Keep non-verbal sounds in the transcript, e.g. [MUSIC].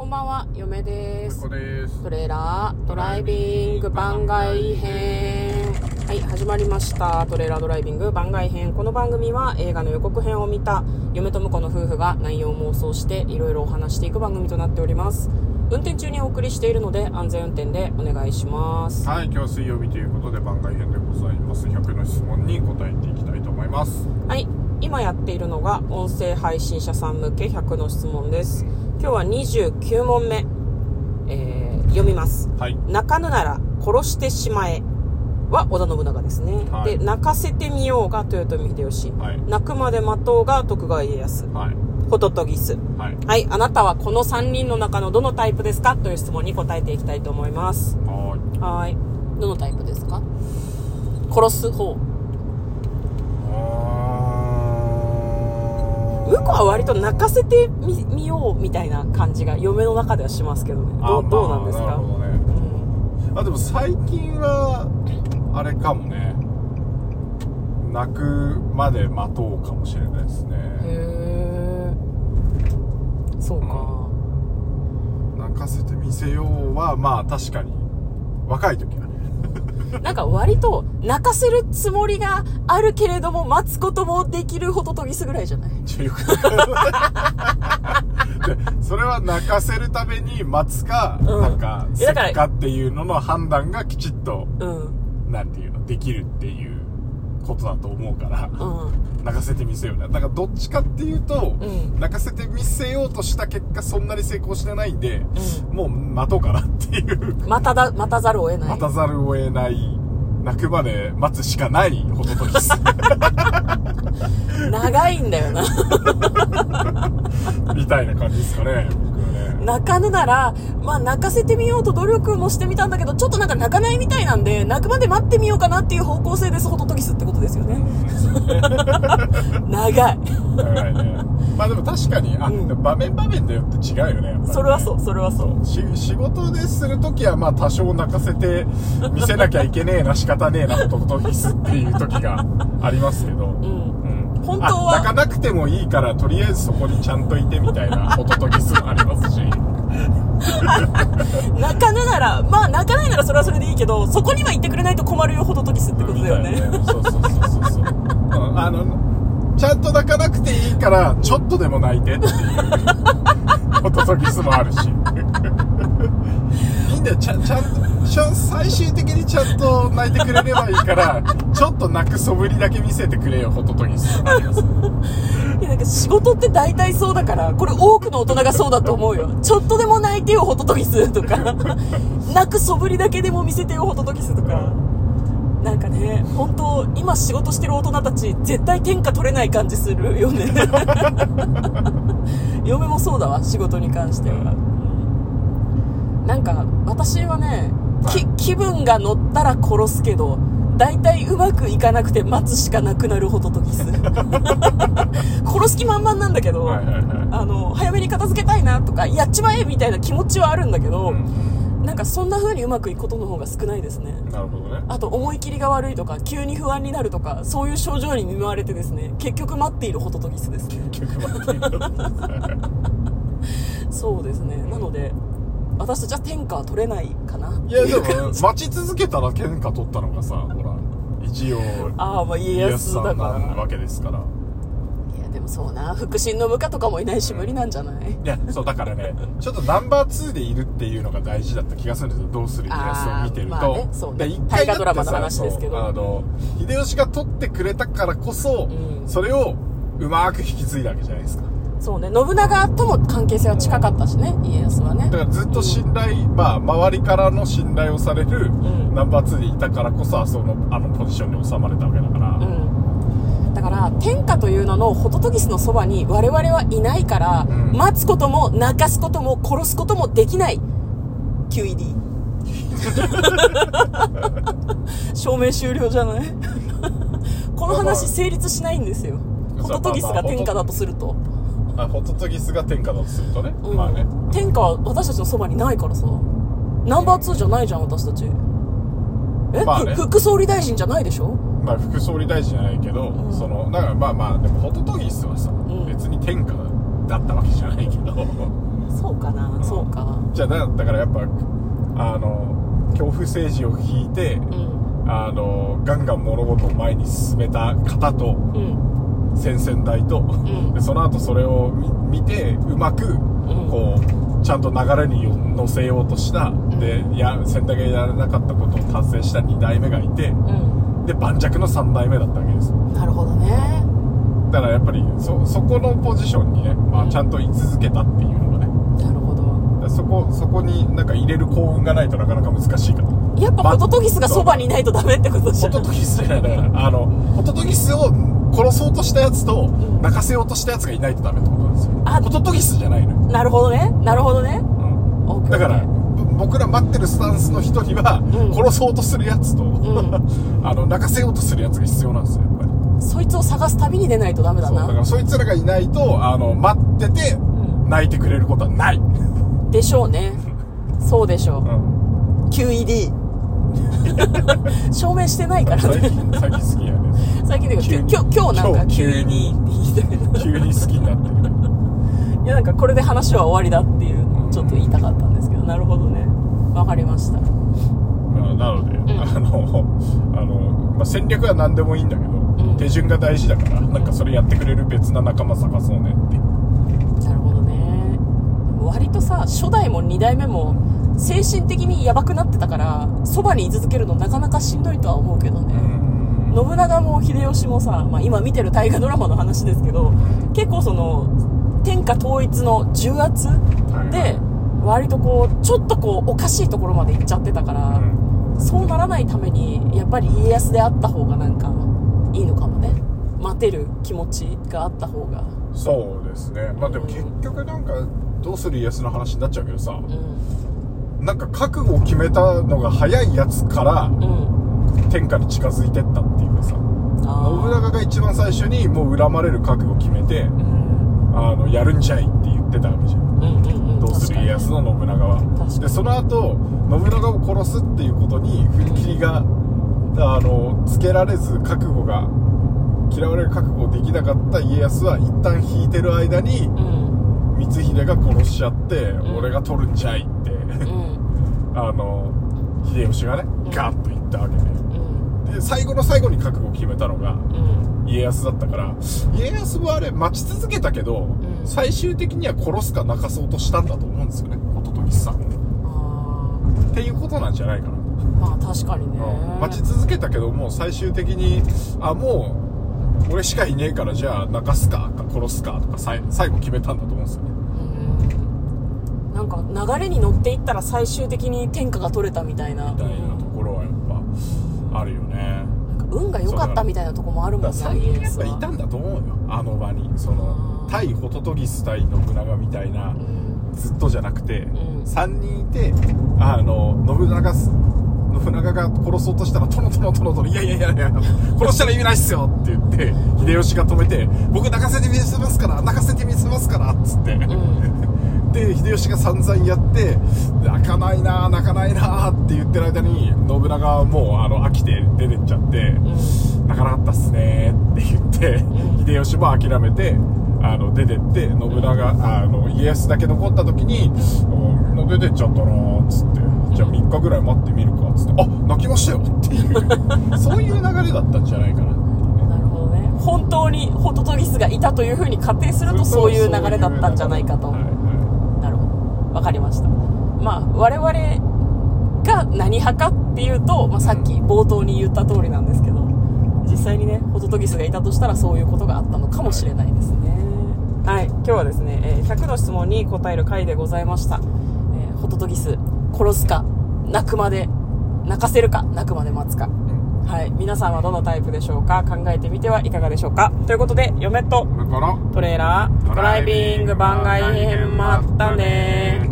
こんばんは、嫁ですこ。です。トレーラードライビング番外編。はい、始まりました。トレーラードライビング番外編。この番組は映画の予告編を見た嫁と婿の夫婦が内容を妄想していろいろお話していく番組となっております。運転中にお送りしているので安全運転でお願いします。はい、今日は水曜日ということで番外編でございます。100の質問に答えていきたいと思います。はい、今やっているのが音声配信者さん向け100の質問です。今日は29問目、えー読みます。はい。泣かぬなら殺してしまえ。は織田信長ですね、はい。で泣かせてみようが豊臣秀吉、はい。泣くまで待とうが徳川家康。はい。ホトトギス。はい。はいあなたはこの3人の中のどのタイプですか？という質問に答えていきたいと思います。はーい。はい。どのタイプですか？殺す方向こうは割と泣かせてみみようみたいな感じが嫁の中ではしますけどねどうどうなんですか、なるほどね。うんあ、でも最近は、あれかもね。泣くまで待とうかもしれないですね。へえそうか、泣かせてみせようは、まあ確かに、若い時はね。なんか割と泣かせるつもりがあるけれども待つこともできるホトトギスぐらいじゃない？ちょよくでそれは泣かせるために待つか、うん。なんかせっかっていうのの判断がきちっとうん。なんていうのできるっていうことだと思うからうん。泣かせてみせようなだからどっちかっていうと、うん。泣かせてみせようとした結果そんなに成功してないんで、うもう待とうかなっていう。待ただ待たざるを得ない。待たざるを得ない泣くまで待つしかないホトトギス長いんだよな。[LAUGHS] みたいな感じですかね僕はね泣かぬならまあ泣かせてみようと努力もしてみたんだけどちょっとなんか泣かないみたいなんで泣くまで待ってみようかなっていう方向性ですホトトギスってことですよね。長い。長いね。まあでも確かにあ、うん。場面場面でよって違うよねね。それはそうそれはそう。し仕事でするときはまあ多少泣かせて見せなきゃいけねえな仕方ねえなホトトギスっていう時がありますけど、うんうん本当はあ泣かなくてもいいからとりあえずそこにちゃんといてみたいなホトトギスもありますし。[LAUGHS] 泣かぬならまあ泣かないならそれはそれでいいけどそこには行ってくれないと困るよホトトギスってことだよね。みたいな。そうそうそうそうそう。うんあのちゃんと泣かなくていいからちょっとでも泣いてっていう。ホトトギスもあるしんだよ。ちゃちゃんと最終的にちゃんと泣いてくれればいいから [LAUGHS] ちょっと泣く素振りだけ見せてくれよホトトギス。いやなんか仕事って大体そうだからこれ多くの大人がそうだと思うよ。ちょっとでも泣いてよホトトギスとか。[LAUGHS] 泣く素振りだけでも見せてよホトトギスとか。なんかね本当今仕事してる大人たち絶対天下取れない感じするよね。[LAUGHS] 嫁もそうだわ仕事に関しては、なんか私はねき気分が乗ったら殺すけど大体うまくいかなくて待つしかなくなるホトトギス。[LAUGHS] 殺す気満々なんだけど、はいはいはい。あの早めに片付けたいなとかやっちまえみたいな気持ちはあるんだけど、なんかそんな風にうまくいくことの方が少ないですね。なるほどね。あと思い切りが悪いとか急に不安になるとかそういう症状に見舞われてですね結局待っているホトトギスですね。結局待っているそうですね。なので私たちは天下は取れないかな。いやでも待ち続けたら天下取ったのがさほら一応ああまあ家家康さんなわけですから。いやでもそうな。腹心の部下とかもいないし無理なんじゃない？いやそうだからねちょっとナンバー2でいるっていうのが大事だった気がするんですよ。どうする家康を見てると、まあねそう大河ドラマの話ですけど。あの秀吉が取ってくれたからこそ、うん。それをうまく引き継いだわけじゃないですかそうね。信長とも関係性は近かったしね。家康はね。だからずっと信頼、まあ周りからの信頼をされるん。ナンバー2でいたからこそそのあのポジションに収まれたわけだから、うん、だから天下という名のホトトギスのそばに我々はいないから、うん。待つことも泣かすことも殺すこともできない。QED [LAUGHS] 証明終了じゃない？[LAUGHS] この話成立しないんですよ。ホトトギスが天下だとすると、あホトトギスが天下だとするとね、うん。まあね。天下は私たちのそばにないからさ。ナンバー2じゃないじゃん私たち。え、まあね。ふ副総理大臣じゃないでしょ？まあ副総理大臣じゃないけど、うん。そのだからまあまあでもホトトギスはさ、ん。別に天下だったわけじゃないけど。そうかな、そうか。じゃあだだからやっぱあの恐怖政治を引いて、うん。あのガンガン物事を前に進めた方とうん先々代と、ん。でその後それを見見てうまく、こうちゃんと流れに乗せようとした、でいや先代がやらなかったことを達成した2代目がいて。うん。で盤石の3代目だったわけです。よなるほどね。だからやっぱりそそこのポジションにね、まあ、ちゃんと居続けたっていうのがね。なるほど。そこそこになんか入れる幸運がないとなかなか難しいかとやっぱホトトギスがそばにいないとダメってことじゃん。ホトトギスじゃない。だからあのホトトギスを殺そうとしたやつとん。泣かせようとしたやつがいないとダメってことなんですよ。あホトトギスじゃないのよ、なるほどね。なるほどね。うん。だから僕ら待ってるスタンスの人には、ん。殺そうとするやつと、ん。[LAUGHS] あの泣かせようとするやつが必要なんですよやっぱり。そいつを探す旅に出ないとダメだそうだかならそいつらがいないとあの待っててん。泣いてくれることはない、でしょうね。[LAUGHS] そうでしょう。QED [LAUGHS] 証明してないからね。最近最近好きや。ね最近で急に今日今日なんか今日 QED って聞いてる急に好きになってる。いやなんかこれで話は終わりだっていうのをちょっと言いたかったんですけどなるほどね。わかりました。まあなので、ん。あのあの、まあ、戦略は何でもいいんだけど、ん。手順が大事だからなんかそれやってくれる別な仲間探そうねって。なるほどね。割とさ初代も2代目も精神的にヤバくなってたからそばに居続けるのなかなかしんどいとは思うけどね、信長も秀吉もさ、まあ、今見てる大河ドラマの話ですけど結構その天下統一の重圧で割とこうちょっとこうおかしいところまで行っちゃってたから、そうならないためにやっぱり家康であった方がなんかいいのかもね。待てる気持ちがあった方が。そうですね。まあでも結局なんかどうする家康の話になっちゃうけどさ、うん。なんか覚悟を決めたのが早いやつからうん天下に近づいてったっていうかさあ信長が一番最初にもう恨まれる覚悟を決めてーうん。あのやるんじゃいって言ってたわけじゃん。うんうんうんどうする家康の信長は。でその後信長を殺すっていうことに振り切りがあのつけられず覚悟が嫌われる覚悟できなかった家康は一旦引いてる間にうん。光秀が殺しちゃって、ん。俺が取るんじゃいって。うん。[LAUGHS] あの秀吉がねガーッと言ったわけでうんで最後の最後に覚悟を決めたのがうん。家康だったから家康はあれ待ち続けたけど、ん。最終的には殺すか泣かそうとしたんだと思うんですよねホトトギスさん。をあっていうことなんじゃないかな、ーまあ確かにね。うん。待ち続けたけどもう最終的にあもう俺しかいねえからじゃあ泣かすかか殺すかとか最後決めたんだと思うんですよね。うん。なんか流れに乗っていったら最終的に天下が取れたみたいな。みたいなとあるよね。なんか運が良かったみたいなとこもあるもんな。だから3人やっいたんだと思うよあの場に。その対ホトトギス対信長みたいなうん。ずっとじゃなくて、ん。3人いてあの信長す信長が殺そうとしたら「殿殿殿殿いやいやいやいや殺したら意味ないっすよ」って言って秀吉が止めて「僕泣かせてみせますから泣かせてみせますから」っつって、うんで秀吉が散々やって「泣かないな泣かないな」って言ってる間に信長はもうあの飽きて出てっちゃってうん「泣かなかったっすね」って言って、うん。秀吉も諦めてあの出てって信長あの家康だけ残った時に「おみんな出てっちゃったな」っつって「じゃあ3日ぐらい待ってみるか」っつって「あ泣きましたよ」っていう [LAUGHS] そういう流れだったんじゃないかな。なるほどね。本当にホトトギスがいたというふうに仮定するとそういう流れだったんじゃないかとるほどわかりました。まあ我々が何派かっていうと、まあ、さっき冒頭に言った通りなんですけど実際にねホトトギスがいたとしたらそういうことがあったのかもしれないですね。はい。今日はですね、えー100の質問に答える回でございました、えーホトトギス殺すか泣くまで泣かせるか泣くまで待つかはい。皆さんはどのタイプでしょうか？考えてみてはいかがでしょうか？ということで嫁とトレーラードライビング番外編まったね